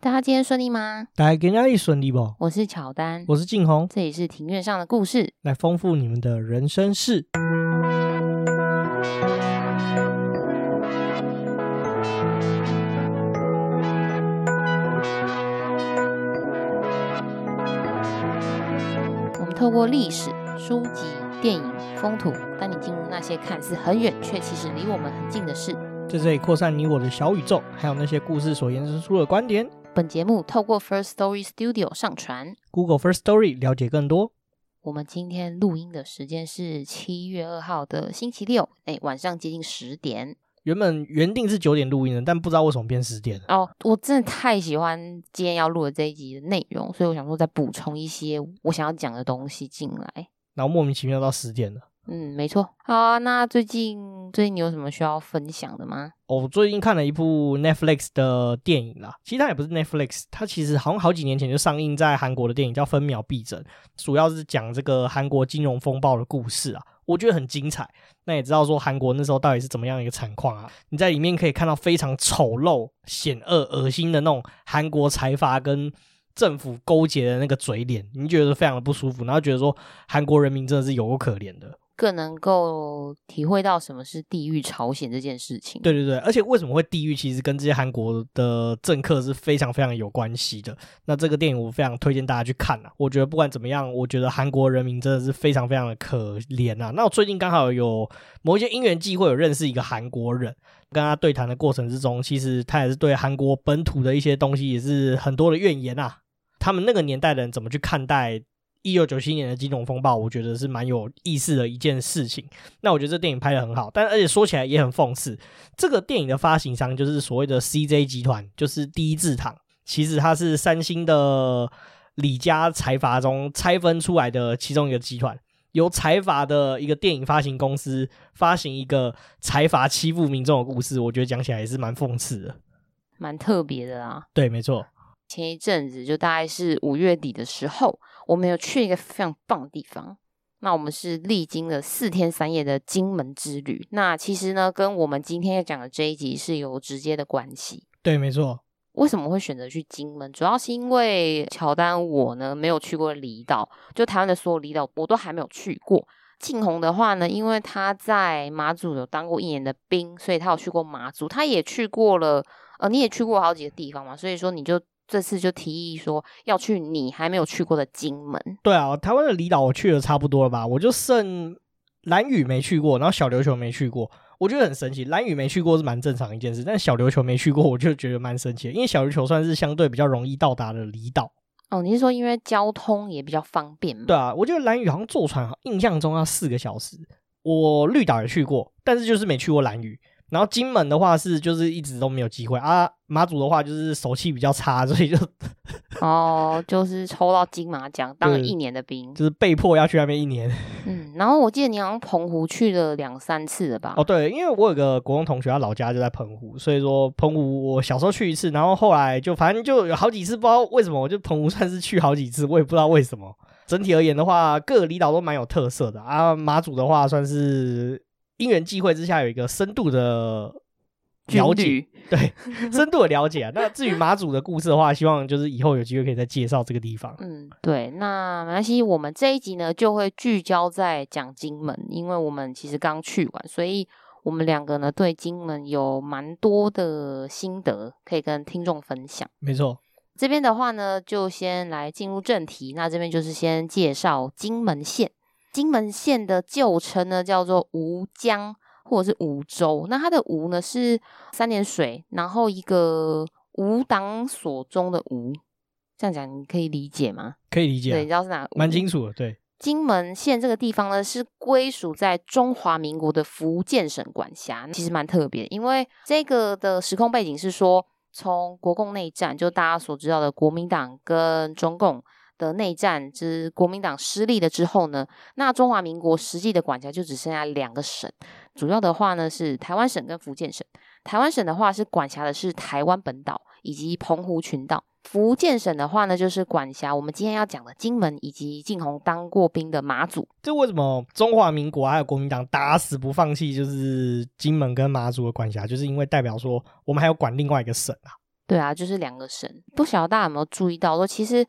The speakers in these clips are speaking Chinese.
大家今天顺利吗？大家今天顺利不？我是乔丹，我是静红，这里是庭院上的故事，来丰富你们的人生事。我们透过历史、书籍、电影、风土，带你进入那些看似很远却其实离我们很近的事。在这里扩散你我的小宇宙，还有那些故事所延伸出的观点。本节目透过 First Story Studio 上传，Google First Story 了解更多。我们今天录音的时间是七月二号的星期六，哎，晚上接近十点。原本原定是九点录音的，但不知道为什么变十点了。哦，我真的太喜欢今天要录的这一集的内容，所以我想说再补充一些我想要讲的东西进来。然后莫名其妙到十点了。嗯，没错。好啊，那最近最近你有什么需要分享的吗？哦，我最近看了一部 Netflix 的电影啦。其实它也不是 Netflix，它其实好像好几年前就上映在韩国的电影，叫《分秒必争》，主要是讲这个韩国金融风暴的故事啊。我觉得很精彩。那也知道说韩国那时候到底是怎么样一个惨况啊？你在里面可以看到非常丑陋、险恶、恶心的那种韩国财阀跟政府勾结的那个嘴脸，你觉得非常的不舒服，然后觉得说韩国人民真的是有够可怜的。更能够体会到什么是地狱朝鲜这件事情。对对对，而且为什么会地狱，其实跟这些韩国的政客是非常非常有关系的。那这个电影我非常推荐大家去看啊！我觉得不管怎么样，我觉得韩国人民真的是非常非常的可怜啊。那我最近刚好有某一些因缘际会，有认识一个韩国人，跟他对谈的过程之中，其实他也是对韩国本土的一些东西也是很多的怨言啊。他们那个年代的人怎么去看待？一九九七年的金融风暴，我觉得是蛮有意思的一件事情。那我觉得这电影拍的很好，但而且说起来也很讽刺。这个电影的发行商就是所谓的 CJ 集团，就是第一制糖，其实它是三星的李家财阀中拆分出来的其中一个集团，由财阀的一个电影发行公司发行一个财阀欺负民众的故事。我觉得讲起来也是蛮讽刺的，蛮特别的啊。对，没错。前一阵子就大概是五月底的时候，我们有去一个非常棒的地方。那我们是历经了四天三夜的金门之旅。那其实呢，跟我们今天要讲的这一集是有直接的关系。对，没错。为什么会选择去金门？主要是因为乔丹我呢没有去过离岛，就台湾的所有离岛我都还没有去过。庆红的话呢，因为他在马祖有当过一年的兵，所以他有去过马祖。他也去过了，呃，你也去过好几个地方嘛，所以说你就。这次就提议说要去你还没有去过的金门。对啊，台湾的离岛我去的差不多了吧？我就剩兰屿没去过，然后小琉球没去过。我觉得很神奇，兰屿没去过是蛮正常一件事，但小琉球没去过，我就觉得蛮神奇的，因为小琉球算是相对比较容易到达的离岛。哦，你是说因为交通也比较方便吗？对啊，我觉得兰屿好像坐船，印象中要四个小时。我绿岛也去过，但是就是没去过兰屿。然后金门的话是就是一直都没有机会啊，马祖的话就是手气比较差，所以就哦，就是抽到金马奖当了一年的兵，就是被迫要去那边一年。嗯，然后我记得你好像澎湖去了两三次了吧？哦，对，因为我有个国中同学，他老家就在澎湖，所以说澎湖我小时候去一次，然后后来就反正就有好几次，不知道为什么，我就澎湖算是去好几次，我也不知道为什么。整体而言的话，各个离岛都蛮有特色的啊，马祖的话算是。因缘际会之下，有一个深度的了解，对，深度的了解啊。那至于马祖的故事的话，希望就是以后有机会可以再介绍这个地方。嗯，对，那没关系，我们这一集呢就会聚焦在讲金门，因为我们其实刚去完，所以我们两个呢对金门有蛮多的心得可以跟听众分享。没错，这边的话呢，就先来进入正题。那这边就是先介绍金门县。金门县的旧称呢叫做吴江或者是吴州，那它的吴呢是三点水，然后一个吴党所中的吴，这样讲你可以理解吗？可以理解，对，你知道是哪？蛮清楚的。对，金门县这个地方呢是归属在中华民国的福建省管辖，其实蛮特别，因为这个的时空背景是说，从国共内战，就大家所知道的国民党跟中共。的内战之国民党失利了之后呢，那中华民国实际的管辖就只剩下两个省，主要的话呢是台湾省跟福建省。台湾省的话是管辖的是台湾本岛以及澎湖群岛，福建省的话呢就是管辖我们今天要讲的金门以及晋红当过兵的马祖。这为什么中华民国还有国民党打死不放弃就是金门跟马祖的管辖，就是因为代表说我们还要管另外一个省啊。对啊，就是两个省。不晓得大家有没有注意到，说其实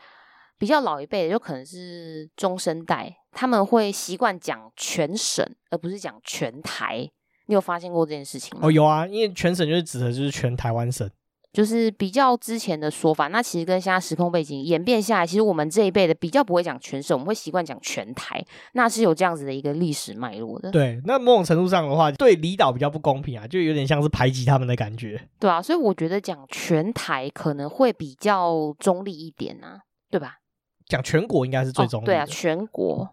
比较老一辈的，就可能是中生代，他们会习惯讲全省，而不是讲全台。你有发现过这件事情吗？哦，有啊，因为全省就是指的就是全台湾省。就是比较之前的说法，那其实跟现在时空背景演变下来，其实我们这一辈的比较不会讲全省，我们会习惯讲全台，那是有这样子的一个历史脉络的。对，那某种程度上的话，对离岛比较不公平啊，就有点像是排挤他们的感觉。对啊，所以我觉得讲全台可能会比较中立一点啊，对吧？讲全国应该是最中立的。哦，对啊，全国。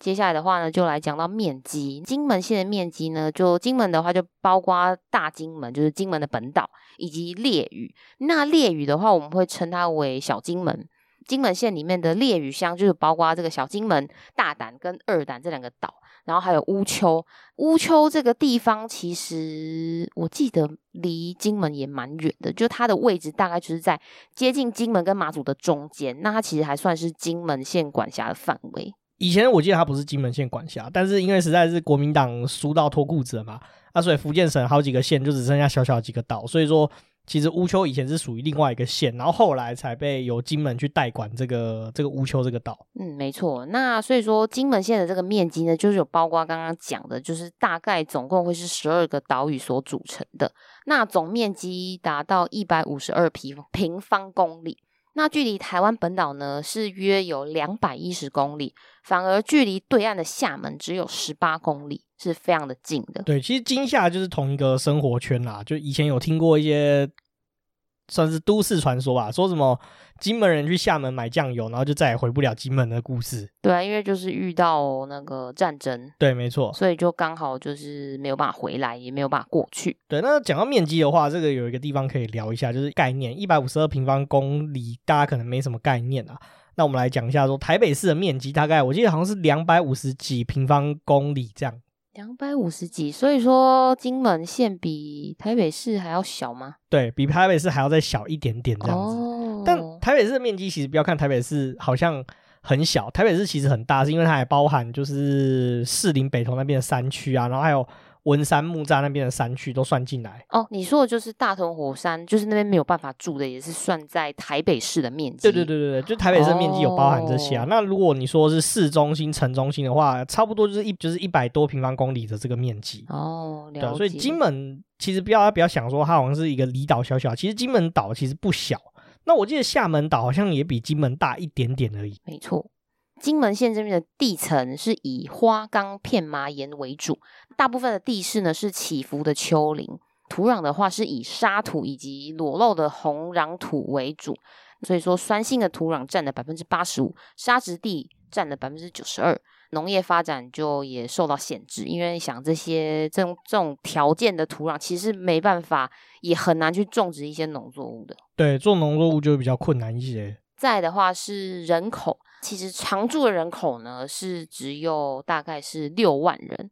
接下来的话呢，就来讲到面积。金门县的面积呢，就金门的话就包括大金门，就是金门的本岛，以及列屿。那列屿的话，我们会称它为小金门。金门县里面的烈屿乡就是包括这个小金门、大胆跟二胆这两个岛，然后还有乌丘。乌丘这个地方其实我记得离金门也蛮远的，就它的位置大概就是在接近金门跟马祖的中间。那它其实还算是金门县管辖的范围。以前我记得它不是金门县管辖，但是因为实在是国民党输到脱裤子了嘛，啊，所以福建省好几个县就只剩下小小几个岛，所以说其实乌丘以前是属于另外一个县，然后后来才被由金门去代管这个这个乌丘这个岛。嗯，没错。那所以说金门县的这个面积呢，就是有包括刚刚讲的，就是大概总共会是十二个岛屿所组成的，那总面积达到一百五十二平平方公里。那距离台湾本岛呢，是约有两百一十公里，反而距离对岸的厦门只有十八公里，是非常的近的。对，其实金厦就是同一个生活圈啦，就以前有听过一些。算是都市传说吧，说什么金门人去厦门买酱油，然后就再也回不了金门的故事。对啊，因为就是遇到那个战争，对，没错，所以就刚好就是没有办法回来，也没有办法过去。对，那讲到面积的话，这个有一个地方可以聊一下，就是概念，一百五十二平方公里，大家可能没什么概念啊。那我们来讲一下，说台北市的面积大概，我记得好像是两百五十几平方公里这样。两百五十几，所以说金门县比台北市还要小吗？对，比台北市还要再小一点点这样子。哦、但台北市的面积其实不要看台北市好像很小，台北市其实很大，是因为它还包含就是士林北投那边的山区啊，然后还有。文山木栅那边的山区都算进来哦。你说的就是大屯火山，就是那边没有办法住的，也是算在台北市的面积。对对对对对，就台北市的面积有包含这些啊。哦、那如果你说是市中心、城中心的话，差不多就是一就是一百多平方公里的这个面积哦。了解。对，所以金门其实不要不要想说它好像是一个离岛小小，其实金门岛其实不小。那我记得厦门岛好像也比金门大一点点而已。没错。金门县这边的地层是以花岗片麻岩为主，大部分的地势呢是起伏的丘陵，土壤的话是以沙土以及裸露的红壤土为主，所以说酸性的土壤占了百分之八十五，沙质地占了百分之九十二，农业发展就也受到限制，因为想这些这种这种条件的土壤其实没办法，也很难去种植一些农作物的。对，种农作物就比较困难一些。在的话是人口。其实常住的人口呢是只有大概是六万人。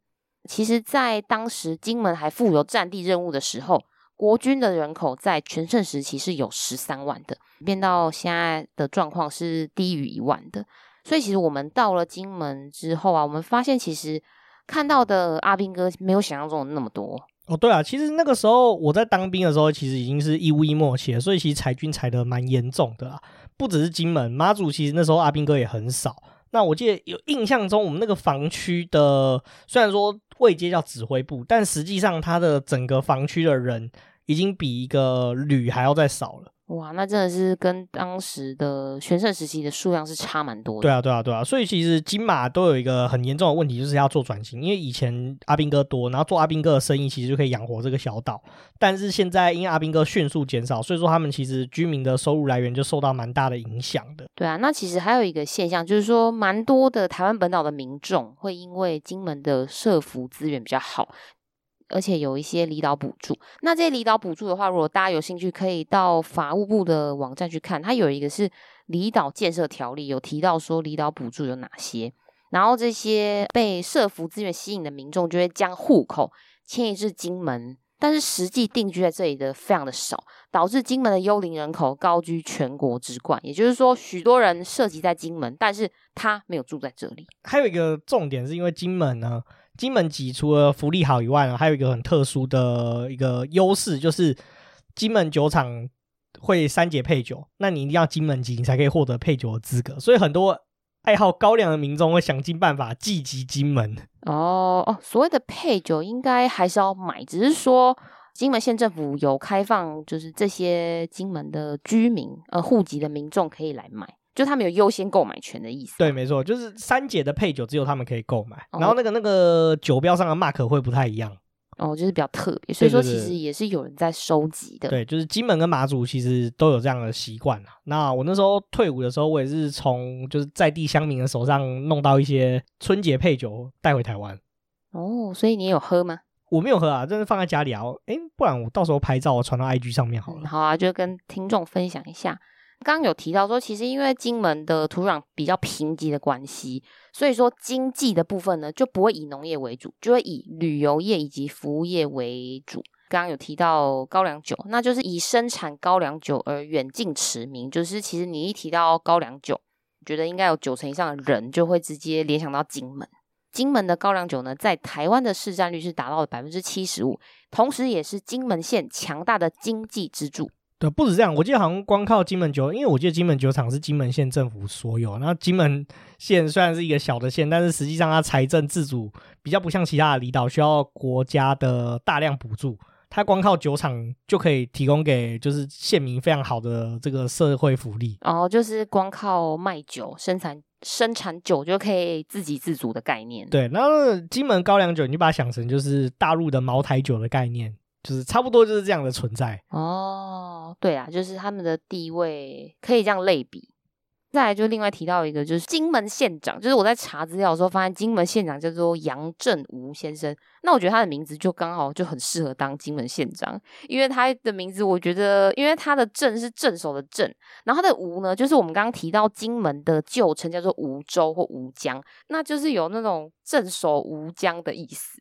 其实，在当时金门还负有战地任务的时候，国军的人口在全盛时期是有十三万的，变到现在的状况是低于一万的。所以，其实我们到了金门之后啊，我们发现其实看到的阿兵哥没有想象中的那么多。哦，对啊，其实那个时候我在当兵的时候，其实已经是义务役末期了，所以其实裁军裁得蛮严重的啊。不只是金门、马祖，其实那时候阿兵哥也很少。那我记得有印象中，我们那个防区的虽然说位阶叫指挥部，但实际上他的整个防区的人已经比一个旅还要再少了。哇，那真的是跟当时的全盛时期的数量是差蛮多的。对啊，对啊，对啊，所以其实金马都有一个很严重的问题，就是要做转型。因为以前阿兵哥多，然后做阿兵哥的生意，其实就可以养活这个小岛。但是现在因为阿兵哥迅速减少，所以说他们其实居民的收入来源就受到蛮大的影响的。对啊，那其实还有一个现象，就是说蛮多的台湾本岛的民众会因为金门的社福资源比较好。而且有一些离岛补助，那这些离岛补助的话，如果大家有兴趣，可以到法务部的网站去看，它有一个是离岛建设条例，有提到说离岛补助有哪些，然后这些被社福资源吸引的民众就会将户口迁移至金门，但是实际定居在这里的非常的少，导致金门的幽灵人口高居全国之冠。也就是说，许多人设籍在金门，但是他没有住在这里。还有一个重点是因为金门呢。金门籍除了福利好以外呢，还有一个很特殊的一个优势，就是金门酒厂会三节配酒，那你一定要金门籍，你才可以获得配酒的资格。所以很多爱好高粱的民众会想尽办法聚集金门。哦哦，所谓的配酒应该还是要买，只是说金门县政府有开放，就是这些金门的居民呃户籍的民众可以来买。就他们有优先购买权的意思。对，没错，就是三姐的配酒只有他们可以购买，哦、然后那个那个酒标上的 mark 会不太一样。哦，就是比较特别，所以说其实也是有人在收集的。对，对，对，对，就是金门跟马祖其实都有这样的习惯。那我那时候退伍的时候，我也是从就是在地乡民的手上弄到一些春节配酒带回台湾。哦，所以你有喝吗？我没有喝啊，真是放在家里啊。哎，不然我到时候拍照我传到 IG 上面好了。嗯、好啊，就跟听众分享一下。刚有提到说，其实因为金门的土壤比较贫瘠的关系，所以说经济的部分呢，就不会以农业为主，就会以旅游业以及服务业为主。刚刚有提到高粱酒，那就是以生产高粱酒而远近驰名。就是其实你一提到高粱酒，觉得应该有九成以上的人就会直接联想到金门。金门的高粱酒呢，在台湾的市占率是达到了百分之七十五，同时也是金门县强大的经济支柱。对，不止这样，我记得好像光靠金门酒，因为我记得金门酒厂是金门县政府所有。然后金门县虽然是一个小的县，但是实际上它财政自主比较不像其他的离岛需要国家的大量补助，它光靠酒厂就可以提供给就是县民非常好的这个社会福利。哦，就是光靠卖酒生产生产酒就可以自给自足的概念。对，然后金门高粱酒，你就把它想成就是大陆的茅台酒的概念。就是差不多就是这样的存在哦，对啊，就是他们的地位可以这样类比。再来就另外提到一个，就是金门县长，就是我在查资料的时候发现金门县长叫做杨振吴先生。那我觉得他的名字就刚好就很适合当金门县长，因为他的名字我觉得，因为他的镇是镇守的镇，然后他的吴呢，就是我们刚刚提到金门的旧称叫做吴州或吴江，那就是有那种镇守吴江的意思。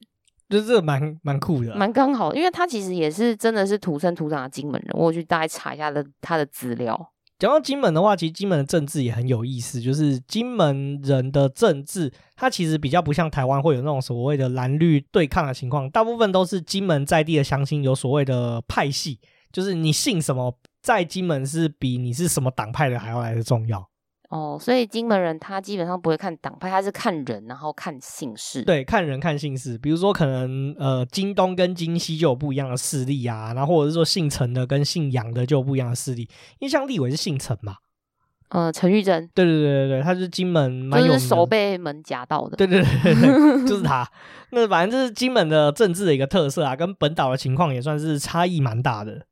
就是这个蛮蛮酷的，蛮刚好，因为他其实也是真的是土生土长的金门人。我去大概查一下的他的资料。讲到金门的话，其实金门的政治也很有意思。就是金门人的政治，它其实比较不像台湾会有那种所谓的蓝绿对抗的情况，大部分都是金门在地的乡亲有所谓的派系，就是你姓什么，在金门是比你是什么党派的还要来的重要。哦，所以金门人他基本上不会看党派，他是看人，然后看姓氏。对，看人看姓氏。比如说，可能呃，金东跟金西就有不一样的势力啊，然后或者是说姓陈的跟姓杨的就有不一样的势力。因为像立委是姓陈嘛，呃，陈玉珍。对对对对对，他是金门蛮有就是手被门夹到的。对对对对，就是他。那反正这是金门的政治的一个特色啊，跟本岛的情况也算是差异蛮大的。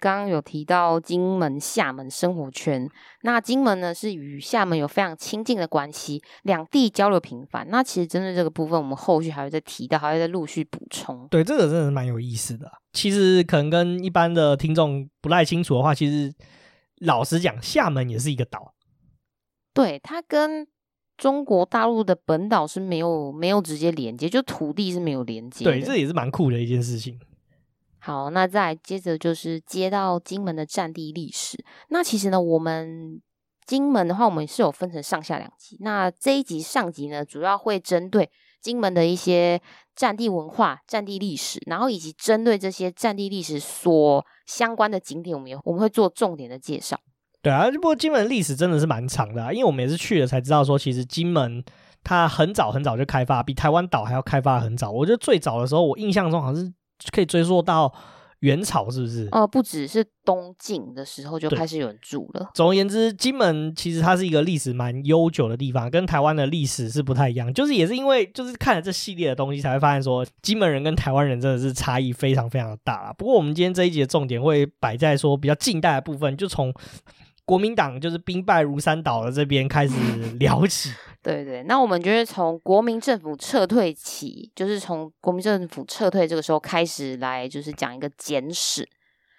刚刚有提到金门、厦门生活圈，那金门呢是与厦门有非常亲近的关系，两地交流频繁。那其实针对这个部分，我们后续还会再提到，还会再陆续补充。对，这个真的是蛮有意思的。其实可能跟一般的听众不太清楚的话，其实老实讲，厦门也是一个岛。对，它跟中国大陆的本岛是没有没有直接连接，就土地是没有连接。对，这也是蛮酷的一件事情。好，那再接着就是接到金门的战地历史。那其实呢，我们金门的话，我们是有分成上下两集。那这一集上集呢，主要会针对金门的一些战地文化、战地历史，然后以及针对这些战地历史所相关的景点，我们有我们会做重点的介绍。对啊，不过金门历史真的是蛮长的啊，因为我们也是去了才知道说，其实金门它很早很早就开发，比台湾岛还要开发很早。我觉得最早的时候，我印象中好像是。可以追溯到元朝，是不是？哦、呃，不只是东晋的时候就开始有人住了。总而言之，金门其实它是一个历史蛮悠久的地方，跟台湾的历史是不太一样。就是也是因为就是看了这系列的东西，才会发现说金门人跟台湾人真的是差异非常非常的大啦。不过我们今天这一集的重点会摆在说比较近代的部分，就从国民党就是兵败如山倒的这边开始聊起。对对，那我们就是从国民政府撤退起，就是从国民政府撤退这个时候开始来，就是讲一个简史。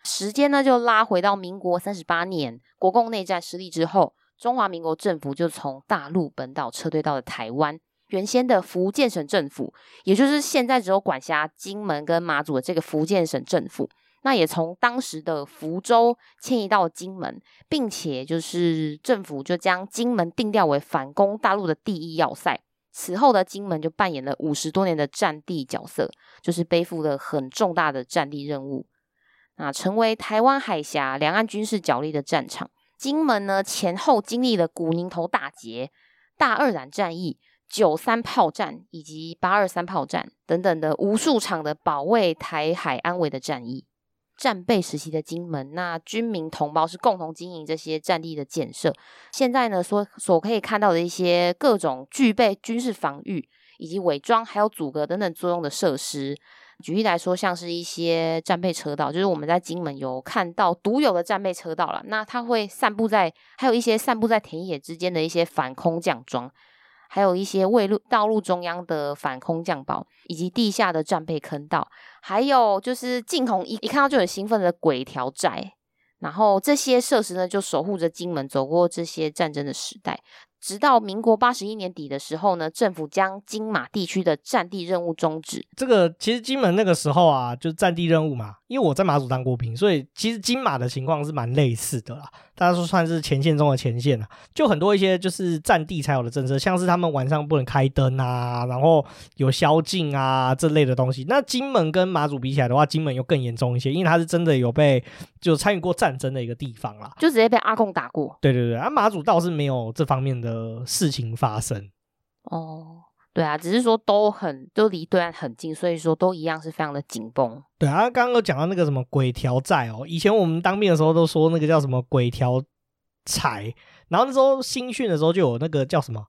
时间呢就拉回到民国三十八年，国共内战失利之后，中华民国政府就从大陆本岛撤退到了台湾。原先的福建省政府，也就是现在只有管辖金门跟马祖的这个福建省政府。那也从当时的福州迁移到金门，并且就是政府就将金门定调为反攻大陆的第一要塞。此后的金门就扮演了五十多年的战地角色，就是背负了很重大的战地任务。啊，成为台湾海峡两岸军事角力的战场。金门呢，前后经历了古宁头大捷、大二榄战役、九三炮战以及八二三炮战等等的无数场的保卫台海安危的战役。战备时期的金门，那军民同胞是共同经营这些战地的建设。现在呢，所所可以看到的一些各种具备军事防御以及伪装还有阻隔等等作用的设施，举例来说，像是一些战备车道，就是我们在金门有看到独有的战备车道了。那它会散布在，还有一些散布在田野之间的一些反空降桩。还有一些卫路道路中央的反空降堡，以及地下的战备坑道，还有就是镜头一一看到就很兴奋的鬼条寨，然后这些设施呢，就守护着金门走过这些战争的时代。直到民国八十一年底的时候呢，政府将金马地区的战地任务终止。这个其实金门那个时候啊，就是战地任务嘛，因为我在马祖当过兵，所以其实金马的情况是蛮类似的啦。大家说算是前线中的前线了，就很多一些就是战地才有的政策，像是他们晚上不能开灯啊，然后有宵禁啊这类的东西。那金门跟马祖比起来的话，金门又更严重一些，因为它是真的有被就参与过战争的一个地方啦，就直接被阿贡打过。对对对，啊马祖倒是没有这方面的事情发生。哦，对啊，只是说都很都离对岸很近，所以说都一样是非常的紧绷。对啊，刚刚有讲到那个什么鬼条寨哦，以前我们当兵的时候都说那个叫什么鬼条财，然后那时候新训的时候就有那个叫什么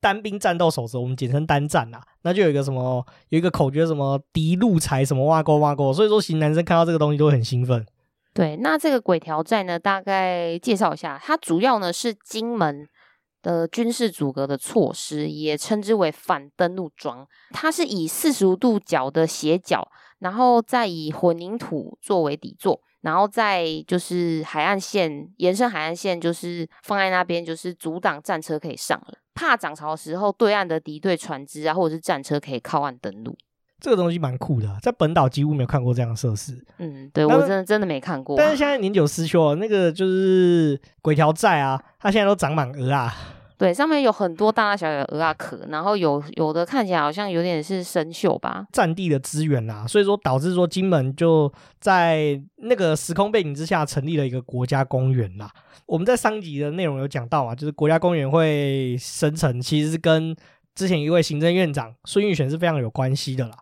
单兵战斗守则，我们简称单战啊，那就有一个什么有一个口诀什么敌路财什么挖沟挖沟，所以说型男生看到这个东西都会很兴奋。对，那这个鬼条寨呢，大概介绍一下，它主要呢是金门的军事阻隔的措施，也称之为反登陆桩，它是以四十五度角的斜角。然后再以混凝土作为底座，然后再就是海岸线延伸，海岸线就是放在那边，就是阻挡战车可以上了。怕涨潮的时候，对岸的敌对船只啊，或者是战车可以靠岸登陆。这个东西蛮酷的，在本岛几乎没有看过这样的设施。嗯，对我真的真的没看过。但是现在年久失修，那个就是鬼条寨啊，它现在都长满鹅啊。对，上面有很多大大小小的鹅啊壳，然后有有的看起来好像有点是生锈吧。占地的资源啦，所以说导致说金门就在那个时空背景之下成立了一个国家公园啦。我们在上集的内容有讲到啊，就是国家公园会生成，其实是跟之前一位行政院长孙运璇是非常有关系的啦。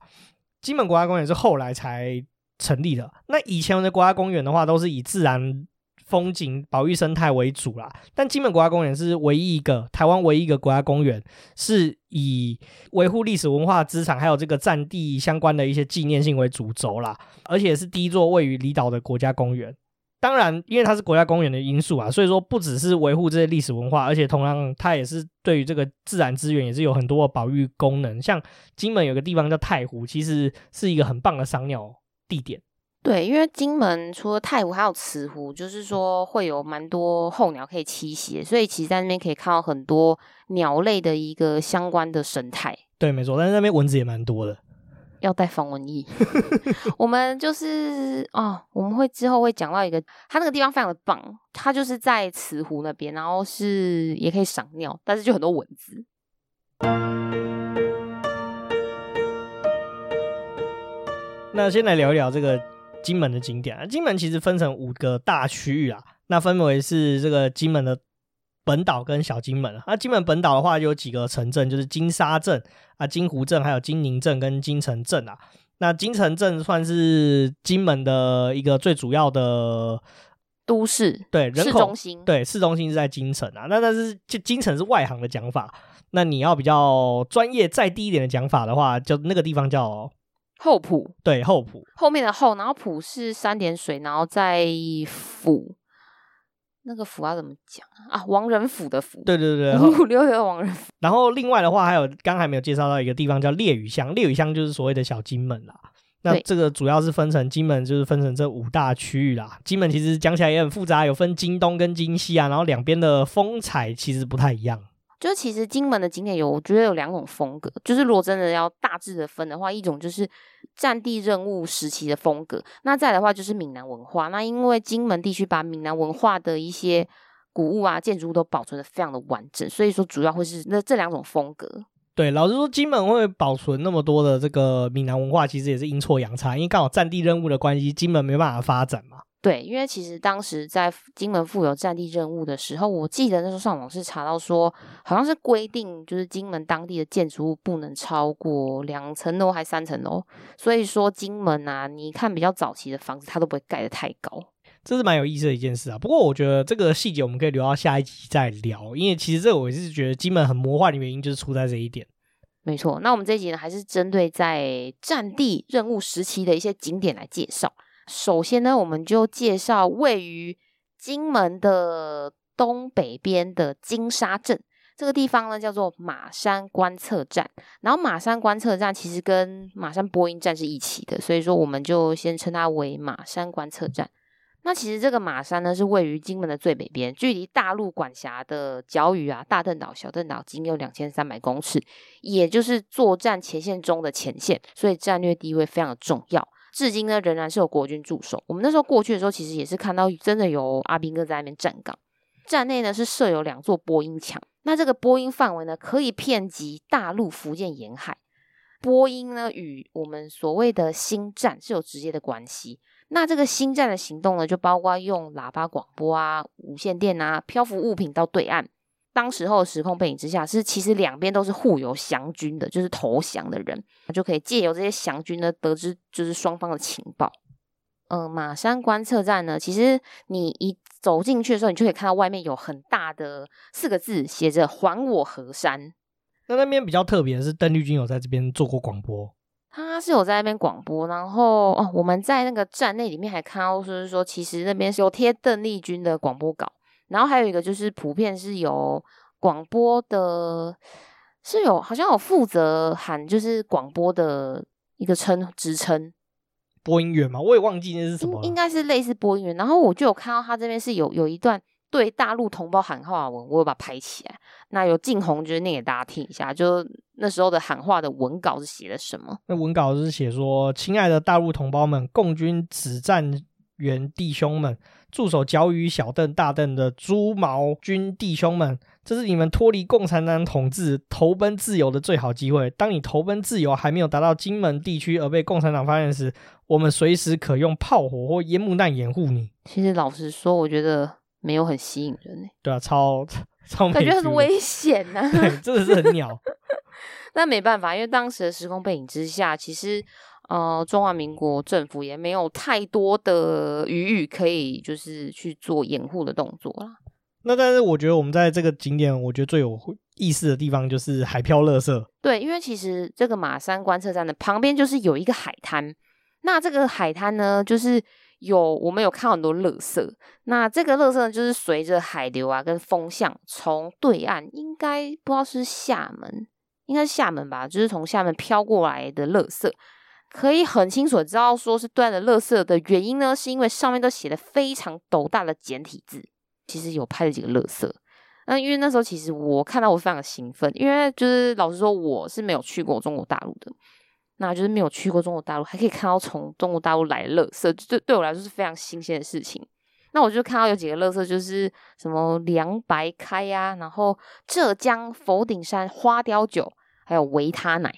金门国家公园是后来才成立的，那以前的国家公园的话都是以自然。风景保育生态为主啦，但金门国家公园是唯一一个台湾唯一一个国家公园，是以维护历史文化资产还有这个占地相关的一些纪念性为主轴啦，而且是第一座位于离岛的国家公园。当然，因为它是国家公园的因素啊，所以说不只是维护这些历史文化，而且同样它也是对于这个自然资源也是有很多的保育功能。像金门有个地方叫太湖，其实是一个很棒的赏鸟地点。对，因为金门除了太湖，还有慈湖，就是说会有蛮多候鸟可以栖息，所以其实在那边可以看到很多鸟类的一个相关的生态。对，没错，但是那边蚊子也蛮多的，要带防蚊液。我们就是哦，我们会之后会讲到一个，它那个地方非常的棒，它就是在慈湖那边，然后是也可以赏鸟，但是就很多蚊子。那先来聊一聊这个。金门的景点啊，金门其实分成五个大区域啊，那分为是这个金门的本岛跟小金门啊。那金门本岛的话，有几个城镇，就是金沙镇啊、金湖镇、还有金宁镇跟金城镇啊。那金城镇算是金门的一个最主要的都市，对，人口市中心，对，市中心是在金城啊。那但是就金城是外行的讲法，那你要比较专业再低一点的讲法的话，就那个地方叫。后埔，对，后埔后面的后，然后埔是三点水，然后再府，那个府要怎么讲啊？王仁府的府，对对对，五六六王仁府。然后另外的话，还有刚还没有介绍到一个地方叫烈屿乡，烈屿乡就是所谓的小金门啦。那这个主要是分成金门，就是分成这五大区域啦。金门其实讲起来也很复杂，有分金东跟金西啊，然后两边的风采其实不太一样。就其实金门的景点有，我觉得有两种风格。就是如果真的要大致的分的话，一种就是战地任务时期的风格，那再的话就是闽南文化。那因为金门地区把闽南文化的一些古物啊、建筑物都保存得非常的完整，所以说主要会是那这两种风格。对，老实说，金门会保存那么多的这个闽南文化，其实也是阴错阳差，因为刚好战地任务的关系，金门没办法发展嘛。对，因为其实当时在金门负有战地任务的时候，我记得那时候上网是查到说，好像是规定，就是金门当地的建筑物不能超过两层楼还三层楼，所以说金门啊，你看比较早期的房子，它都不会盖得太高。这是蛮有意思的一件事啊。不过我觉得这个细节我们可以留到下一集再聊，因为其实这个我是觉得金门很魔幻的原因就是出在这一点。没错，那我们这一集呢，还是针对在战地任务时期的一些景点来介绍。首先呢，我们就介绍位于金门的东北边的金沙镇这个地方呢，叫做马山观测站。然后马山观测站其实跟马山播音站是一起的，所以说我们就先称它为马山观测站。那其实这个马山呢，是位于金门的最北边，距离大陆管辖的角屿啊，大嶝岛、小嶝岛仅有两千三百公尺，也就是作战前线中的前线，所以战略地位非常的重要。至今呢，仍然是有国军驻守。我们那时候过去的时候，其实也是看到真的有阿兵哥在那边站岗。站内呢是设有两座播音墙，那这个播音范围呢可以遍及大陆、福建沿海。播音呢与我们所谓的星战是有直接的关系。那这个星战的行动呢，就包括用喇叭广播啊、无线电啊、漂浮物品到对岸。当时候的时空背景之下，是其实两边都是互有降军的，就是投降的人，就可以借由这些降军呢，得知就是双方的情报。嗯、呃，马山观测站呢，其实你一走进去的时候，你就可以看到外面有很大的四个字，写着“还我河山”。那那边比较特别的是，邓丽君有在这边做过广播，他是有在那边广播。然后哦，我们在那个站内里面还看到，就是说其实那边是有贴邓丽君的广播稿。然后还有一个就是普遍是有广播的，是有好像有负责喊就是广播的一个称职称，播音员嘛，我也忘记那是什么，应该是类似播音员。然后我就有看到他这边是有有一段对大陆同胞喊话文，我有把它拍起来。那有静红，就是念给大家听一下，就那时候的喊话的文稿是写的什么？那文稿是写说：“亲爱的大陆同胞们，共军指战员弟兄们。”驻守角屿小邓、大邓的猪毛军弟兄们，这是你们脱离共产党统治、投奔自由的最好机会。当你投奔自由还没有达到金门地区而被共产党发现时，我们随时可用炮火或烟幕弹掩护你。其实老实说，我觉得没有很吸引人。对啊，超超感觉很危险呢、啊。对，真的是很鸟。那没办法，因为当时的时空背景之下，其实。呃，中华民国政府也没有太多的余裕可以就是去做掩护的动作啦。那但是我觉得我们在这个景点，我觉得最有意思的地方就是海漂垃圾。对，因为其实这个马山观测站的旁边就是有一个海滩。那这个海滩呢，就是有我们有看到很多垃圾。那这个垃圾呢，就是随着海流啊跟风向从对岸，应该不知道是厦门，应该是厦门吧，就是从厦门飘过来的垃圾。可以很清楚知道，说是断了垃圾的原因呢，是因为上面都写的非常斗大的简体字。其实有拍了几个垃圾，那因为那时候其实我看到我非常的兴奋，因为就是老实说我是没有去过中国大陆的，那就是没有去过中国大陆，还可以看到从中国大陆来的垃圾，对对我来说是非常新鲜的事情。那我就看到有几个垃圾，就是什么凉白开呀、啊，然后浙江佛顶山花雕酒，还有维他奶。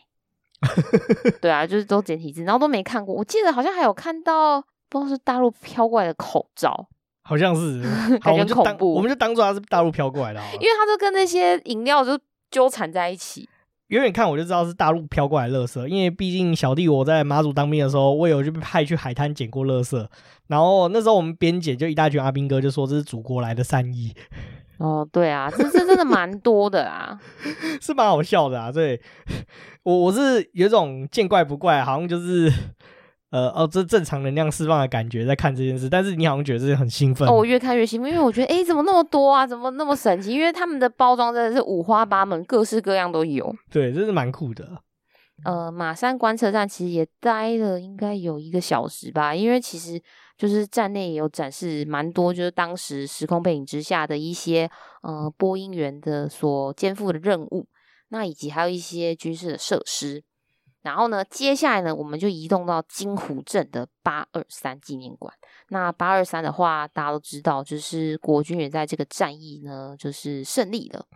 对啊，就是都简体字，然后都没看过。我记得好像还有看到，不知道是大陆飘过来的口罩，好像是，感觉恐怖。我们就当做它是大陆飘过来的，因为它就跟那些饮料就纠缠在一起。远远看我就知道是大陆飘过来的垃圾，因为毕竟小弟我在马祖当兵的时候，我有就被派去海滩捡过垃圾，然后那时候我们边捡就一大群阿兵哥就说这是祖国来的善意。哦，对啊，这这真的蛮多的啊，是蛮好笑的啊。对，我我是有种见怪不怪，好像就是呃哦，这正常能量释放的感觉在看这件事，但是你好像觉得这很兴奋。哦，我越看越兴奋，因为我觉得哎，怎么那么多啊？怎么那么神奇？因为他们的包装真的是五花八门，各式各样都有。对，这是蛮酷的。呃，马山观测站其实也待了应该有一个小时吧，因为其实。就是站内也有展示蛮多，就是当时时空背景之下的一些呃播音员的所肩负的任务，那以及还有一些军事的设施。然后呢，接下来呢，我们就移动到金湖镇的八二三纪念馆。那八二三的话，大家都知道，就是国军也在这个战役呢，就是胜利了。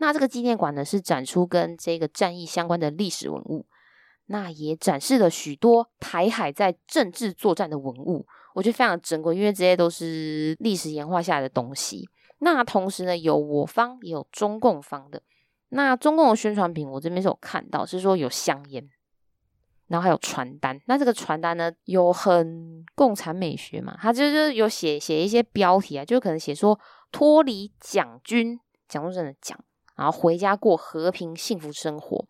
那这个纪念馆呢，是展出跟这个战役相关的历史文物，那也展示了许多台海在政治作战的文物，我觉得非常珍贵，因为这些都是历史演化下来的东西。那同时呢，有我方也有中共方的。那中共的宣传品，我这边是有看到，是说有香烟，然后还有传单。那这个传单呢，有很共产美学嘛？它就是有写写一些标题啊，就可能写说脱离蒋军，蒋中正的蒋，然后回家过和平幸福生活。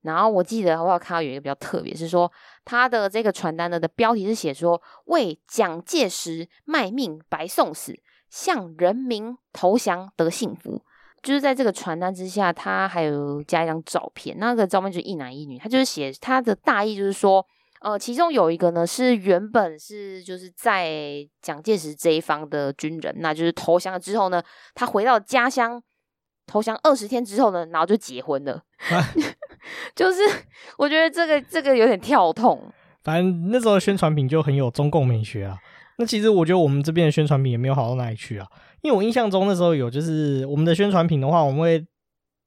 然后我记得我有看到有一个比较特别，是说他的这个传单呢的标题是写说为蒋介石卖命白送死，向人民投降得幸福。就是在这个传单之下，他还有加一张照片，那个照片就一男一女。他就是写他的大意，就是说，呃，其中有一个呢是原本是就是在蒋介石这一方的军人，那就是投降了之后呢，他回到家乡投降二十天之后呢，然后就结婚了。啊、就是我觉得这个这个有点跳痛。反正那时候的宣传品就很有中共美学啊。那其实我觉得我们这边的宣传品也没有好到哪里去啊。因为我印象中那时候有，就是我们的宣传品的话，我们会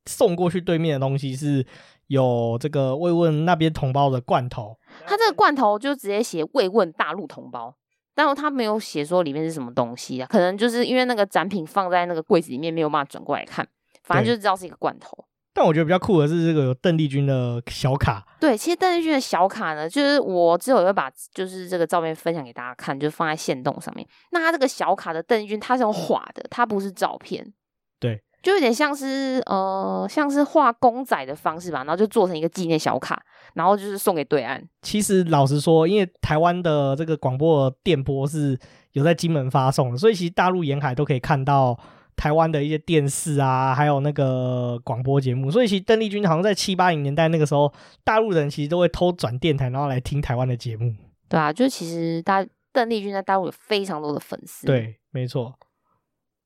送过去对面的东西是有这个慰问那边同胞的罐头。他这个罐头就直接写慰问大陆同胞，但是他没有写说里面是什么东西啊？可能就是因为那个展品放在那个柜子里面，没有办法转过来看，反正就知道是一个罐头。但我觉得比较酷的是这个有邓丽君的小卡。对，其实邓丽君的小卡呢，就是我之后也会把就是这个照片分享给大家看，就放在线动上面。那它这个小卡的邓丽君，它是用画的，它不是照片。对，就有点像是呃，像是画公仔的方式吧，然后就做成一个纪念小卡，然后就是送给对岸。其实老实说，因为台湾的这个广播的电波是有在金门发送的，所以其实大陆沿海都可以看到。台湾的一些电视啊，还有那个广播节目，所以其实邓丽君好像在七八零年代那个时候，大陆人其实都会偷转电台，然后来听台湾的节目。对啊，就其实大邓丽君在大陆有非常多的粉丝。对，没错。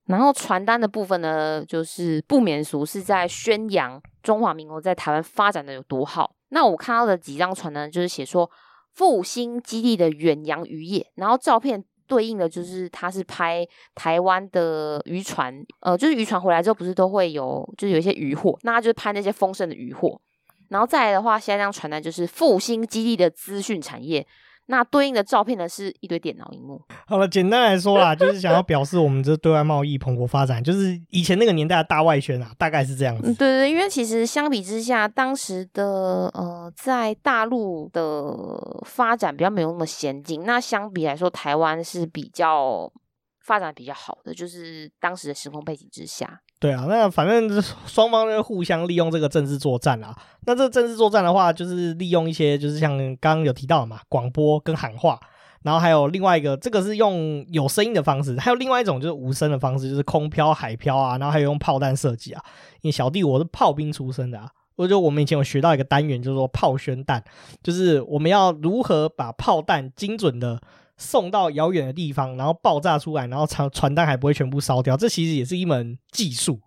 然后传单的部分呢，就是不免俗，是在宣扬中华民国在台湾发展的有多好。那我看到的几张传单，就是写说复兴基地的远洋渔业，然后照片。对应的就是，他是拍台湾的渔船，呃，就是渔船回来之后，不是都会有，就是有一些渔获，那他就是拍那些丰盛的渔获。然后再来的话，下一张传单就是复兴基地的资讯产业，那对应的照片呢是一堆电脑荧幕。好了，简单来说啦，就是想要表示我们这对外贸易蓬勃发展，就是以前那个年代的大外宣啊，大概是这样子。对对对，因为其实相比之下，当时的呃，在大陆的发展比较没有那么先进，那相比来说，台湾是比较发展比较好的，就是当时的时空背景之下。对啊，那反正双方就互相利用这个政治作战啊。那这个政治作战的话，就是利用一些，就是像刚刚有提到的嘛，广播跟喊话，然后还有另外一个，这个是用有声音的方式，还有另外一种就是无声的方式，就是空飘、海飘啊，然后还有用炮弹射击啊。因为小弟我是炮兵出身的啊，我觉得我们以前有学到一个单元，就是说炮宣弹，就是我们要如何把炮弹精准的。送到遥远的地方，然后爆炸出来，然后传传单还不会全部烧掉，这其实也是一门技术。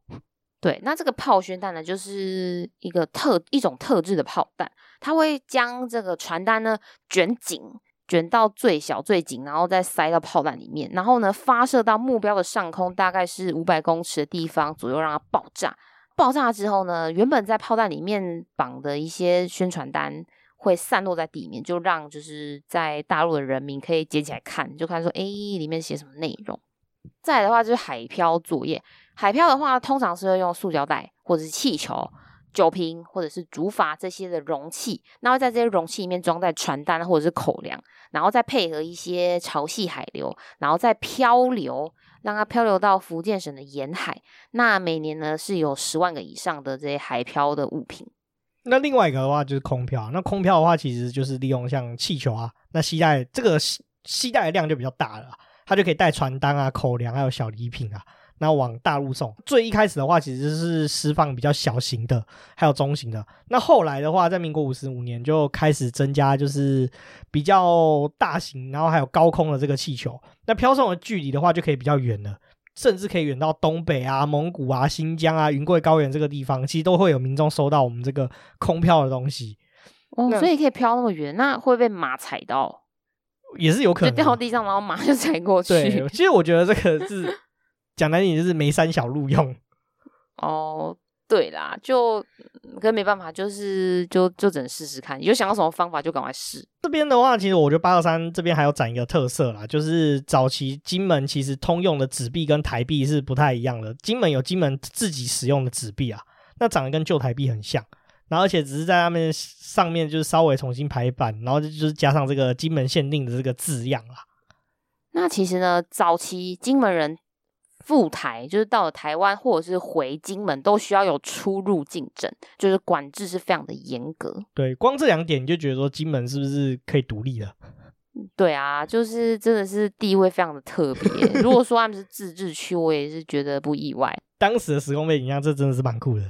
对，那这个炮宣弹呢，就是一个特一种特制的炮弹，它会将这个传单呢卷紧，卷到最小最紧，然后再塞到炮弹里面，然后呢发射到目标的上空，大概是五百公尺的地方左右，让它爆炸。爆炸之后呢，原本在炮弹里面绑的一些宣传单。会散落在地面，就让就是在大陆的人民可以捡起来看，就看说，哎，里面写什么内容。再来的话就是海漂作业，海漂的话通常是会用塑胶袋或者是气球、酒瓶或者是竹筏这些的容器，那会在这些容器里面装在传单或者是口粮，然后再配合一些潮汐海流，然后再漂流，让它漂流到福建省的沿海。那每年呢是有十万个以上的这些海漂的物品。那另外一个的话就是空票，那空票的话其实就是利用像气球啊，那携带这个携带的量就比较大了，它就可以带传单啊、口粮还有小礼品啊，那往大陆送。最一开始的话其实是释放比较小型的，还有中型的。那后来的话，在民国五十五年就开始增加，就是比较大型，然后还有高空的这个气球。那飘送的距离的话就可以比较远了。甚至可以远到东北啊、蒙古啊、新疆啊、云贵高原这个地方，其实都会有民众收到我们这个空飘的东西。哦，所以可以飘那么远，那会被马踩到？也是有可能，就掉地上，然后马就踩过去。对，其实我觉得这个是 讲难听点，就是眉山小路用。哦，对啦，就跟没办法，就是就就只能试试看。有想到什么方法就赶快试。这边的话，其实我觉得八二三这边还有展一个特色啦，就是早期金门其实通用的纸币跟台币是不太一样的。金门有金门自己使用的纸币啊，那长得跟旧台币很像，然后而且只是在他们上面就是稍微重新排版，然后就是加上这个金门限定的这个字样啦。那其实呢，早期金门人。赴台就是到了台湾，或者是回金门，都需要有出入境证，就是管制是非常的严格。对，光这两点你就觉得说金门是不是可以独立了？对啊，就是真的是地位非常的特别。如果说他们是自治区，我也是觉得不意外。当时的时空背景下，这真的是蛮酷的。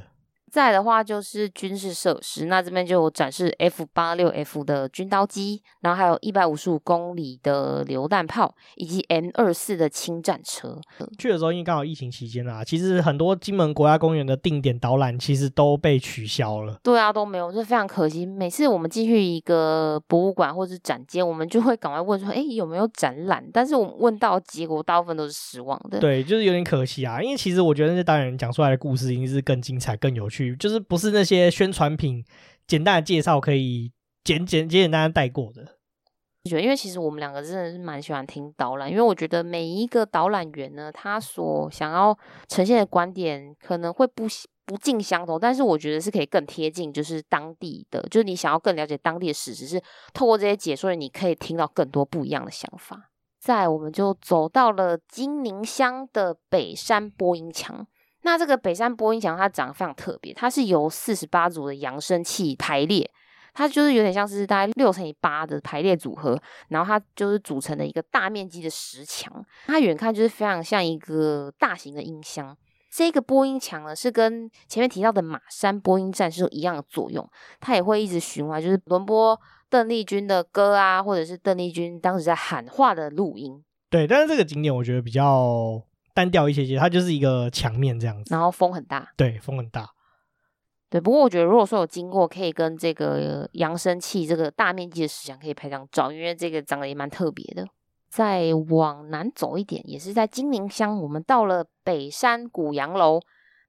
再的话就是军事设施，那这边就有展示 F 八六 F 的军刀机，然后还有一百五十五公里的榴弹炮，以及 M 二四的轻战车。去的时候因为刚好疫情期间啊，其实很多金门国家公园的定点导览其实都被取消了。对啊，都没有，这非常可惜。每次我们进去一个博物馆或者是展间，我们就会赶快问说：“哎，有没有展览？”但是我们问到结果，大部分都是失望的。对，就是有点可惜啊，因为其实我觉得那些导演讲出来的故事，一定是更精彩、更有趣。就是不是那些宣传品简单的介绍可以简简简简单单带过的。我觉得因为其实我们两个真的是蛮喜欢听导览，因为我觉得每一个导览员呢，他所想要呈现的观点可能会不不尽相同，但是我觉得是可以更贴近，就是当地的，就是你想要更了解当地的史实，是透过这些解说，你可以听到更多不一样的想法。再我们就走到了金宁乡的北山播音墙。那这个北山播音墙它长得非常特别，它是由四十八组的扬声器排列，它就是有点像是大概六乘以八的排列组合，然后它就是组成了一个大面积的石墙，它远看就是非常像一个大型的音箱。这个播音墙呢，是跟前面提到的马山播音站是一样的作用，它也会一直循环，就是轮播邓丽君的歌啊，或者是邓丽君当时在喊话的录音。对，但是这个景点我觉得比较。单调一些些，它就是一个墙面这样子，然后风很大，对，风很大，对。不过我觉得，如果说有经过，可以跟这个扬声器这个大面积的石墙可以拍张照，因为这个长得也蛮特别的。再往南走一点，也是在金陵乡，我们到了北山古洋楼。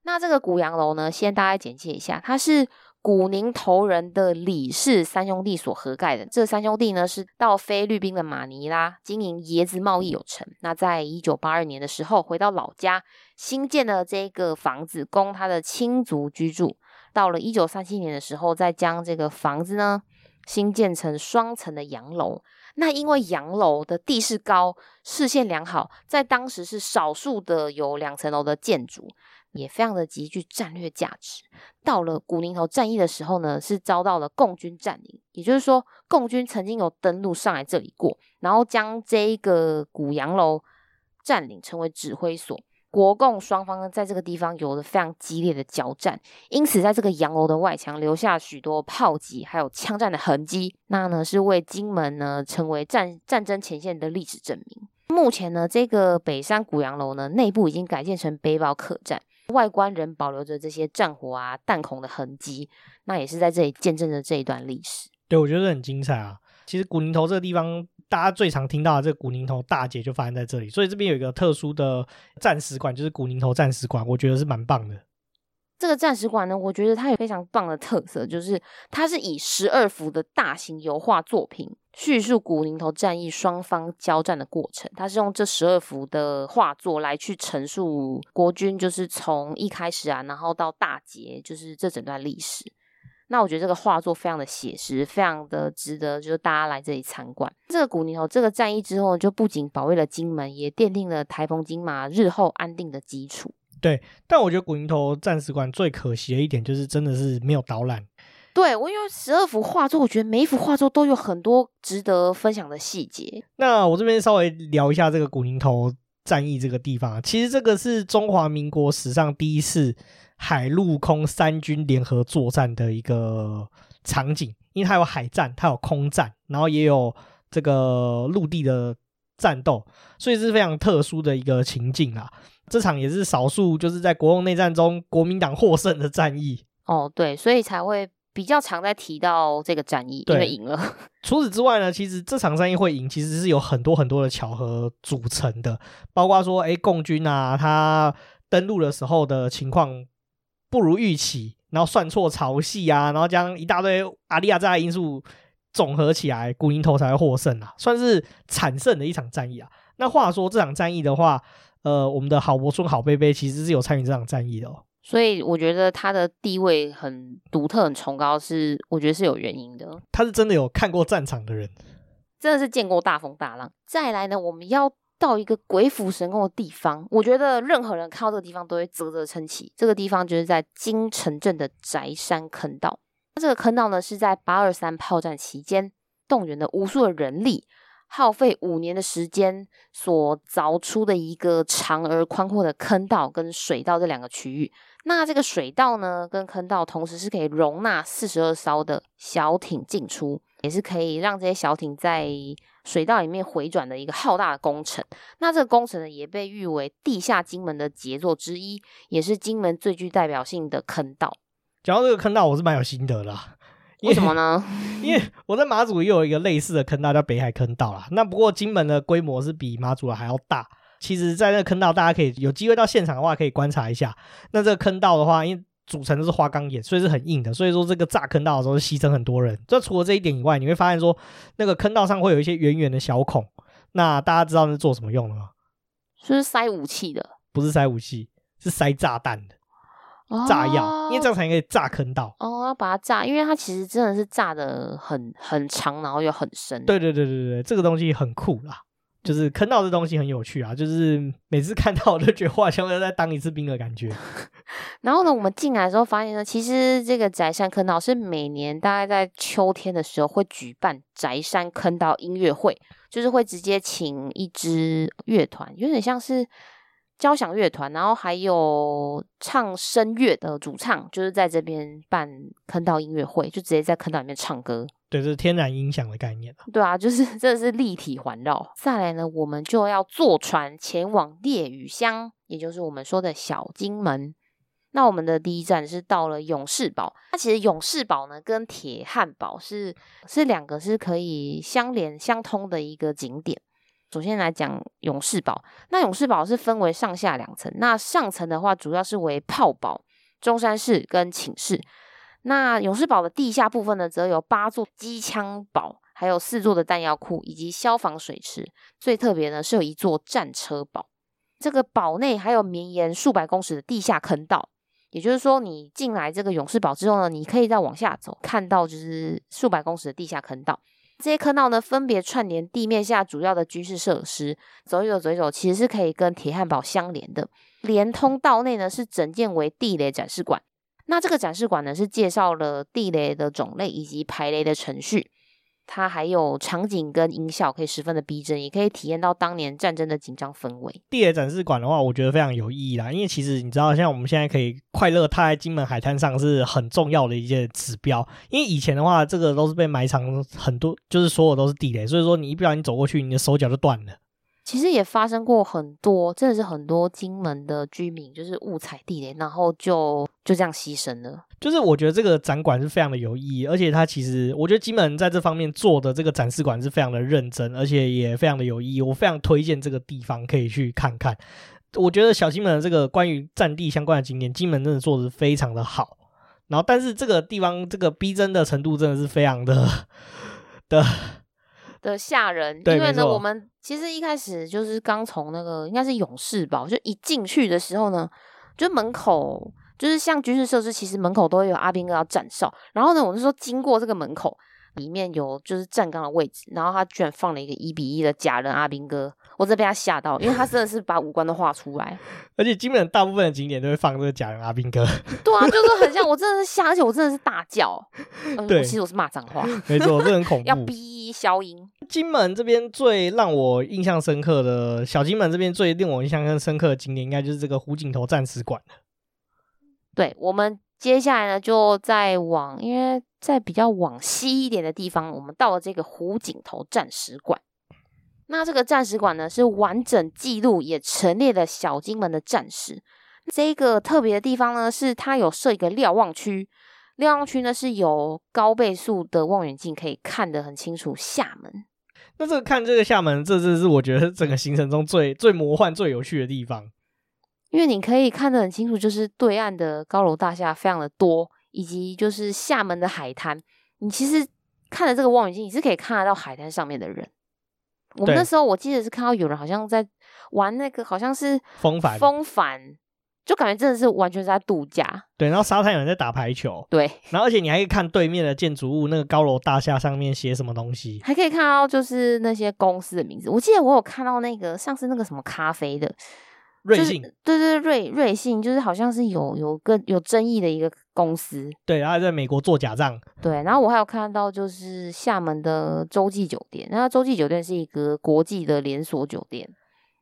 那这个古洋楼呢，先大家简介一下，它是。古宁头人的李氏三兄弟所合盖的，这三兄弟呢是到菲律宾的马尼拉经营椰子贸易有成。那在一九八二年的时候，回到老家新建了这个房子供他的亲族居住。到了一九三七年的时候，再将这个房子呢新建成双层的洋楼。那因为洋楼的地势高，视线良好，在当时是少数的有两层楼的建筑。也非常的极具战略价值。到了古宁头战役的时候呢，是遭到了共军占领，也就是说，共军曾经有登陆上来这里过，然后将这一个古洋楼占领，成为指挥所。国共双方呢，在这个地方有了非常激烈的交战，因此在这个洋楼的外墙留下许多炮击还有枪战的痕迹，那呢是为金门呢成为战战争前线的历史证明。目前呢，这个北山古洋楼呢，内部已经改建成背包客栈。外观仍保留着这些战火啊、弹孔的痕迹，那也是在这里见证着这一段历史。对，我觉得很精彩啊。其实古宁头这个地方，大家最常听到的这个古宁头大捷就发生在这里，所以这边有一个特殊的战史馆，就是古宁头战史馆，我觉得是蛮棒的。这个战史馆呢，我觉得它有非常棒的特色，就是它是以十二幅的大型油画作品。叙述古宁头战役双方交战的过程，它是用这十二幅的画作来去陈述国军就是从一开始啊，然后到大捷，就是这整段历史。那我觉得这个画作非常的写实，非常的值得，就是大家来这里参观。这个古宁头这个战役之后，就不仅保卫了金门，也奠定了台澎金马日后安定的基础。对，但我觉得古宁头战史馆最可惜的一点，就是真的是没有导览。对，我因为十二幅画作，我觉得每一幅画作都有很多值得分享的细节。那我这边稍微聊一下这个古宁头战役这个地方。其实这个是中华民国史上第一次海陆空三军联合作战的一个场景，因为它有海战，它有空战，然后也有这个陆地的战斗，所以是非常特殊的一个情境啊。这场也是少数就是在国共内战中国民党获胜的战役。哦，对，所以才会。比较常在提到这个战役，因为赢了。除此之外呢，其实这场战役会赢，其实是有很多很多的巧合组成的，包括说，哎，共军啊，他登陆的时候的情况不如预期，然后算错潮汐啊，然后将一大堆阿利亚扎的因素总合起来，古宁头才会获胜啊，算是惨胜的一场战役啊。那话说这场战役的话，呃，我们的郝柏村郝贝贝其实是有参与这场战役的哦。所以我觉得他的地位很独特、很崇高，是我觉得是有原因的。他是真的有看过战场的人，真的是见过大风大浪。再来呢，我们要到一个鬼斧神工的地方，我觉得任何人看到这个地方都会啧啧称奇。这个地方就是在金城镇的宅山坑道。这个坑道呢，是在八二三炮战期间动员了无数的人力。耗费五年的时间所凿出的一个长而宽阔的坑道跟水道这两个区域，那这个水道呢跟坑道同时是可以容纳四十二艘的小艇进出，也是可以让这些小艇在水道里面回转的一个浩大的工程。那这个工程呢也被誉为地下金门的杰作之一，也是金门最具代表性的坑道。讲到这个坑道，我是蛮有心得的啦。为什么呢？因为我在马祖也有一个类似的坑道，叫北海坑道啦。那不过金门的规模是比马祖的还要大。其实，在那个坑道，大家可以有机会到现场的话，可以观察一下。那这个坑道的话，因为组成的是花岗岩，所以是很硬的。所以说，这个炸坑道的时候牺牲很多人。这除了这一点以外，你会发现说，那个坑道上会有一些圆圆的小孔。那大家知道那是做什么用的吗？是不是塞武器的？不是塞武器，是塞炸弹的。炸药，因为这样才可以炸坑道。哦，要把它炸，因为它其实真的是炸的很很长，然后又很深。对对对对对，这个东西很酷啦，就是坑道这东西很有趣啊，就是每次看到我都觉得哇，像要再当一次兵的感觉。然后呢，我们进来的时候发现呢，其实这个宅山坑道是每年大概在秋天的时候会举办宅山坑道音乐会，就是会直接请一支乐团，有点像是。交响乐团，然后还有唱声乐的主唱，就是在这边办坑道音乐会，就直接在坑道里面唱歌。对，这是天然音响的概念。对啊，就是真的是立体环绕。再来呢，我们就要坐船前往烈屿乡，也就是我们说的小金门。那我们的第一站是到了勇士堡。那其实勇士堡呢，跟铁汉堡是是两个是可以相连相通的一个景点。首先来讲勇士堡，那勇士堡是分为上下两层。那上层的话，主要是为炮堡、中山室跟寝室。那勇士堡的地下部分呢，则有八座机枪堡，还有四座的弹药库以及消防水池。最特别呢，是有一座战车堡。这个堡内还有绵延数百公尺的地下坑道，也就是说，你进来这个勇士堡之后呢，你可以再往下走，看到就是数百公尺的地下坑道。这些坑道呢，分别串联地面下主要的军事设施，走一走，走一走，其实是可以跟铁汉堡相连的。连通道内呢，是整建为地雷展示馆。那这个展示馆呢，是介绍了地雷的种类以及排雷的程序。它还有场景跟音效，可以十分的逼真，也可以体验到当年战争的紧张氛围。地雷展示馆的话，我觉得非常有意义啦，因为其实你知道，像我们现在可以快乐踏在金门海滩上，是很重要的一件指标。因为以前的话，这个都是被埋藏很多，就是所有都是地雷，所以说你一不小心走过去，你的手脚就断了。其实也发生过很多，真的是很多金门的居民就是误踩地雷，然后就就这样牺牲了。就是我觉得这个展馆是非常的有意义，而且它其实我觉得金门在这方面做的这个展示馆是非常的认真，而且也非常的有意义。我非常推荐这个地方可以去看看。我觉得小金门的这个关于战地相关的景点，金门真的做的非常的好。然后，但是这个地方这个逼真的程度真的是非常 的的。的吓人，因为呢，我们其实一开始就是刚从那个应该是勇士堡，就一进去的时候呢，就门口就是像军事设施，其实门口都有阿兵哥要站哨。然后呢，我就说经过这个门口，里面有就是站岗的位置，然后他居然放了一个一比一的假人阿兵哥。我真的被他吓到，因为他真的是把五官都画出来，而且基本大部分的景点都会放这个假人阿兵哥。对啊，就是很像，我真的是吓，而且我真的是大叫。对，呃、其实我是骂脏话，没错，这很恐 怖。要逼消音。金门这边最让我印象深刻的，小金门这边最令我印象更深刻的景点，应该就是这个湖景头战史馆了。对，我们接下来呢，就再往，因为在比较往西一点的地方，我们到了这个湖景头战史馆。那这个战史馆呢，是完整记录也陈列了小金门的战史。这个特别的地方呢，是它有设一个瞭望区，瞭望区呢是有高倍数的望远镜，可以看得很清楚厦门。那这个看这个厦门，这这是我觉得整个行程中最最魔幻、最有趣的地方。因为你可以看得很清楚，就是对岸的高楼大厦非常的多，以及就是厦门的海滩。你其实看了这个望远镜，你是可以看得到海滩上面的人。我们那时候我记得是看到有人好像在玩那个，好像是风帆，风帆，就感觉真的是完全是在度假。对，然后沙滩有人在打排球。对，然后而且你还可以看对面的建筑物，那个高楼大厦上面写什么东西，还可以看到就是那些公司的名字。我记得我有看到那个像是那个什么咖啡的。瑞幸，就是、对对瑞瑞幸，就是好像是有有个有争议的一个公司，对，然后在美国做假账，对，然后我还有看到就是厦门的洲际酒店，那洲际酒店是一个国际的连锁酒店，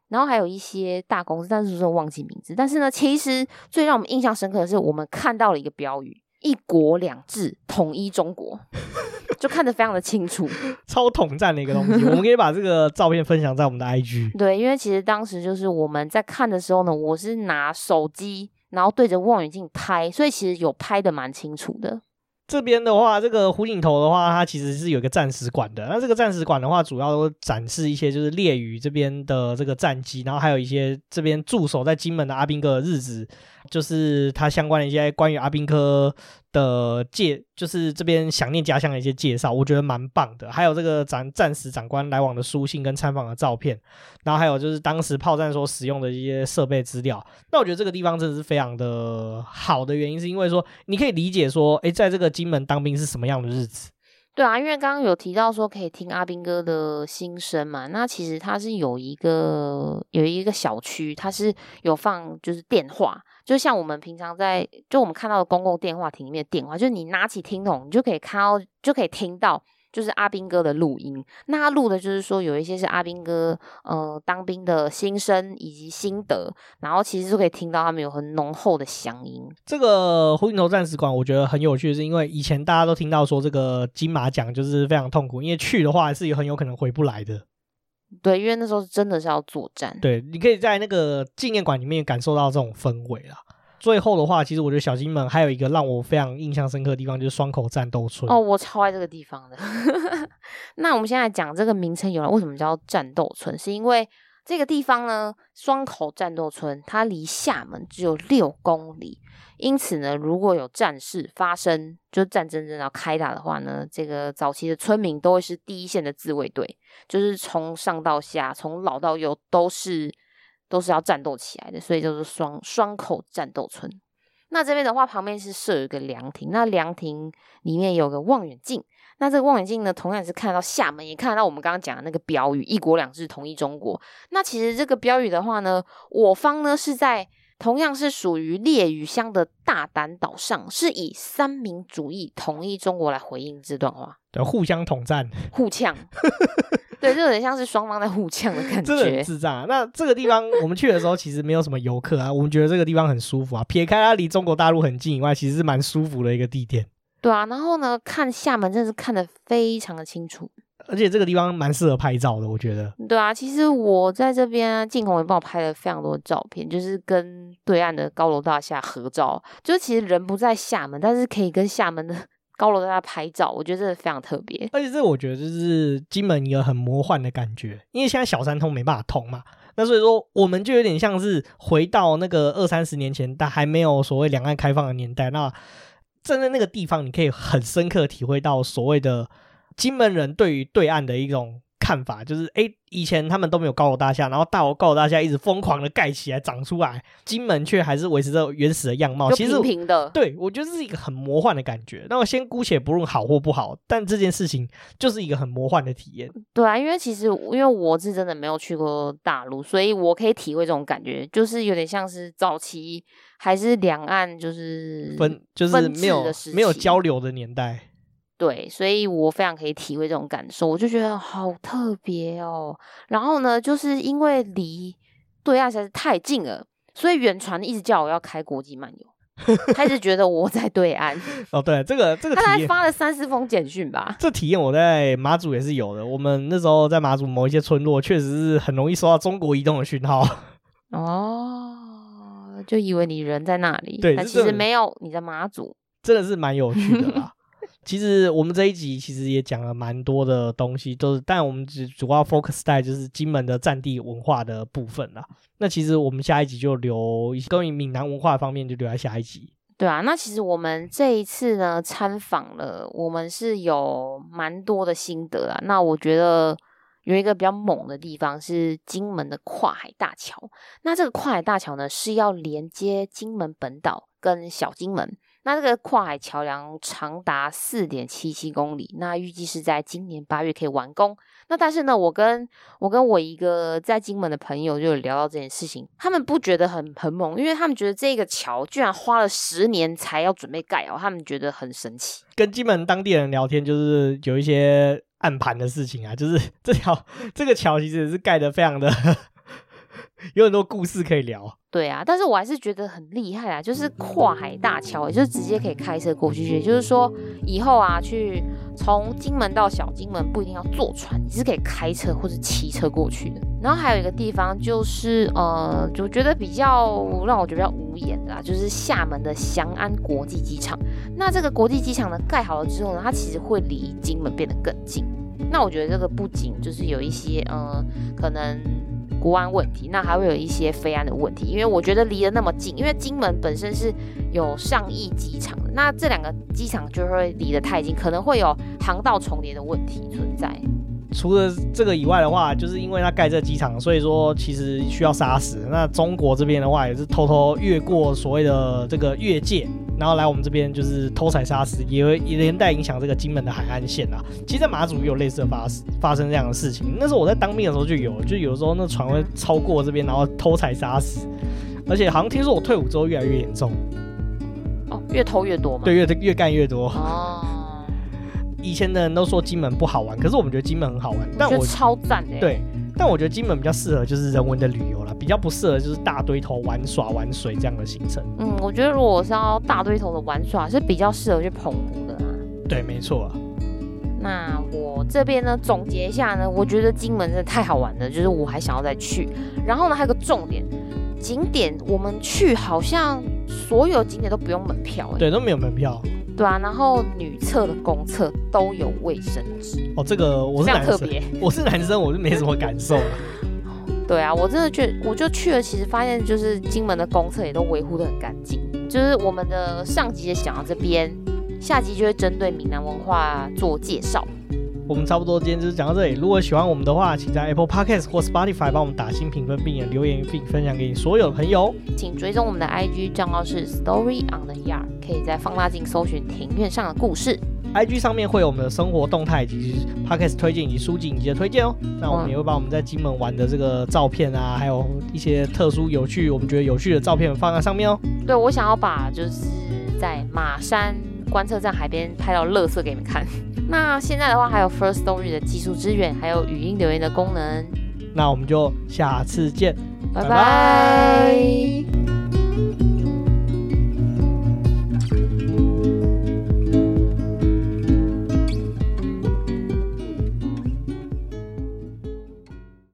然后还有一些大公司，但是我忘记名字，但是呢，其实最让我们印象深刻的是，我们看到了一个标语。一国两制，统一中国，就看得非常的清楚，超统战的一个东西。我们可以把这个照片分享在我们的 IG。对，因为其实当时就是我们在看的时候呢，我是拿手机，然后对着望远镜拍，所以其实有拍的蛮清楚的。这边的话，这个湖景头的话，它其实是有一个战史馆的。那这个战史馆的话，主要都展示一些就是列屿这边的这个战机，然后还有一些这边驻守在金门的阿兵哥的日子。就是他相关的一些关于阿兵哥的介，就是这边想念家乡的一些介绍，我觉得蛮棒的。还有这个战战时长官来往的书信跟参访的照片，然后还有就是当时炮战所使用的一些设备资料。那我觉得这个地方真的是非常的好的原因，是因为说你可以理解说，诶，在这个金门当兵是什么样的日子。对啊，因为刚刚有提到说可以听阿兵哥的心声嘛，那其实它是有一个有一个小区，它是有放就是电话。就像我们平常在，就我们看到的公共电话亭里面的电话，就是你拿起听筒，你就可以看到，就可以听到，就是阿兵哥的录音。那他录的就是说，有一些是阿兵哥，呃，当兵的心声以及心得，然后其实就可以听到他们有很浓厚的乡音。这个湖景头战史馆，我觉得很有趣，是因为以前大家都听到说这个金马奖就是非常痛苦，因为去的话是有很有可能回不来的。对，因为那时候真的是要作战。对，你可以在那个纪念馆里面感受到这种氛围啦。最后的话，其实我觉得小金门还有一个让我非常印象深刻的地方，就是双口战斗村。哦，我超爱这个地方的。那我们现在讲这个名称由来，为什么叫战斗村？是因为这个地方呢，双口战斗村它离厦门只有六公里。因此呢，如果有战事发生，就战争真的要开打的话呢，这个早期的村民都会是第一线的自卫队，就是从上到下，从老到幼都是都是要战斗起来的，所以叫做双双口战斗村。那这边的话，旁边是设有一个凉亭，那凉亭里面有个望远镜，那这个望远镜呢，同样是看到厦门，也看到我们刚刚讲的那个标语“一国两制，统一中国”。那其实这个标语的话呢，我方呢是在。同样是属于烈屿乡的大胆岛上，是以三民主义统一中国来回应这段话，对，互相统战，互呛，对，就有点像是双方在互呛的感觉，真的智障啊！那这个地方我们去的时候，其实没有什么游客啊，我们觉得这个地方很舒服啊。撇开它离中国大陆很近以外，其实是蛮舒服的一个地点。对啊，然后呢，看厦门真的是看得非常的清楚。而且这个地方蛮适合拍照的，我觉得。对啊，其实我在这边，晋弘也帮我拍了非常多的照片，就是跟对岸的高楼大厦合照。就是其实人不在厦门，但是可以跟厦门的 高楼大厦拍照，我觉得这非常特别。而且这我觉得就是金门一个很魔幻的感觉，因为现在小三通没办法通嘛，那所以说我们就有点像是回到那个二三十年前，但还没有所谓两岸开放的年代。那站在那个地方，你可以很深刻体会到所谓的。金门人对于对岸的一种看法，就是哎，以前他们都没有高楼大厦，然后大楼高楼大厦一直疯狂的盖起来长出来，金门却还是维持着原始的样貌，平平的。其实对，我觉得是一个很魔幻的感觉。那我先姑且不论好或不好，但这件事情就是一个很魔幻的体验。对啊，因为其实因为我是真的没有去过大陆，所以我可以体会这种感觉，就是有点像是早期还是两岸就是分就是没有没有交流的年代。对，所以我非常可以体会这种感受，我就觉得好特别哦。然后呢，就是因为离对岸实在是太近了，所以远传一直叫我要开国际漫游，他一直觉得我在对岸。哦，对，这个这个，他还发了三四封简讯吧。这体验我在马祖也是有的。我们那时候在马祖某一些村落，确实是很容易收到中国移动的讯号。哦，就以为你人在那里，对，但其实没有，你在马祖，真的是蛮有趣的啦。其实我们这一集其实也讲了蛮多的东西，都是，但我们只主要 focus 在就是金门的战地文化的部分啦。那其实我们下一集就留关于闽南文化方面，就留在下一集。对啊，那其实我们这一次呢参访了，我们是有蛮多的心得啊。那我觉得有一个比较猛的地方是金门的跨海大桥。那这个跨海大桥呢是要连接金门本岛跟小金门。那这个跨海桥梁长达四点七七公里，那预计是在今年八月可以完工。那但是呢，我跟我跟我一个在金门的朋友就聊到这件事情，他们不觉得很很猛，因为他们觉得这个桥居然花了十年才要准备盖哦，他们觉得很神奇。跟金门当地人聊天，就是有一些暗盘的事情啊，就是 这条这个桥其实是盖得非常的。有很多故事可以聊，对啊，但是我还是觉得很厉害啊，就是跨海大桥，也就是直接可以开车过去，也就是说以后啊，去从金门到小金门不一定要坐船，你是可以开车或者骑车过去的。然后还有一个地方就是呃，就觉得比较让我觉得比较无言的啦，就是厦门的翔安国际机场。那这个国际机场呢，盖好了之后呢，它其实会离金门变得更近。那我觉得这个不仅就是有一些呃，可能。国安问题，那还会有一些飞安的问题，因为我觉得离得那么近，因为金门本身是有上亿机场的，那这两个机场就会离得太近，可能会有航道重叠的问题存在。除了这个以外的话，就是因为它盖这个机场，所以说其实需要杀死。那中国这边的话，也是偷偷越过所谓的这个越界。然后来我们这边就是偷采砂石，也会也连带影响这个金门的海岸线啊。其实，在马祖也有类似的发发生这样的事情。那时候我在当兵的时候就有，就有时候那船会超过这边，然后偷采砂石。而且好像听说我退伍之后越来越严重。哦，越偷越多吗？对，越越干越多。哦。以前的人都说金门不好玩，可是我们觉得金门很好玩。但我，我觉得超赞的。对。但我觉得金门比较适合就是人文的旅游啦，比较不适合就是大堆头玩耍玩水这样的行程。嗯，我觉得如果我是要大堆头的玩耍，是比较适合去澎湖的啊。对，没错啊。那我这边呢，总结一下呢，我觉得金门真的太好玩了，就是我还想要再去。然后呢，还有个重点，景点我们去好像所有景点都不用门票欸，对，都没有门票。对啊，然后女厕的公厕都有卫生纸哦。这个我是男生，特别，我是男生，我就没什么感受了。对啊，我真的觉，我就去了，其实发现就是金门的公厕也都维护的很干净。就是我们的上级也想到这边，下集就会针对闽南文化做介绍。我们差不多今天就是讲到这里。如果喜欢我们的话，请在 Apple Podcast 或 Spotify 帮我们打新评分，并且留言并分享给你所有的朋友。请追踪我们的 IG 账号是 Story on the Yard，可以在放大镜搜寻庭院上的故事。IG 上面会有我们的生活动态以及 Podcast 推荐以及书籍以及的推荐哦。那我们也会把我们在金门玩的这个照片啊，还有一些特殊有趣，我们觉得有趣的照片放在上面哦。对，我想要把就是在马山观测站海边拍到垃圾给你们看。那现在的话，还有 First Story 的技术支援，还有语音留言的功能。那我们就下次见，拜拜。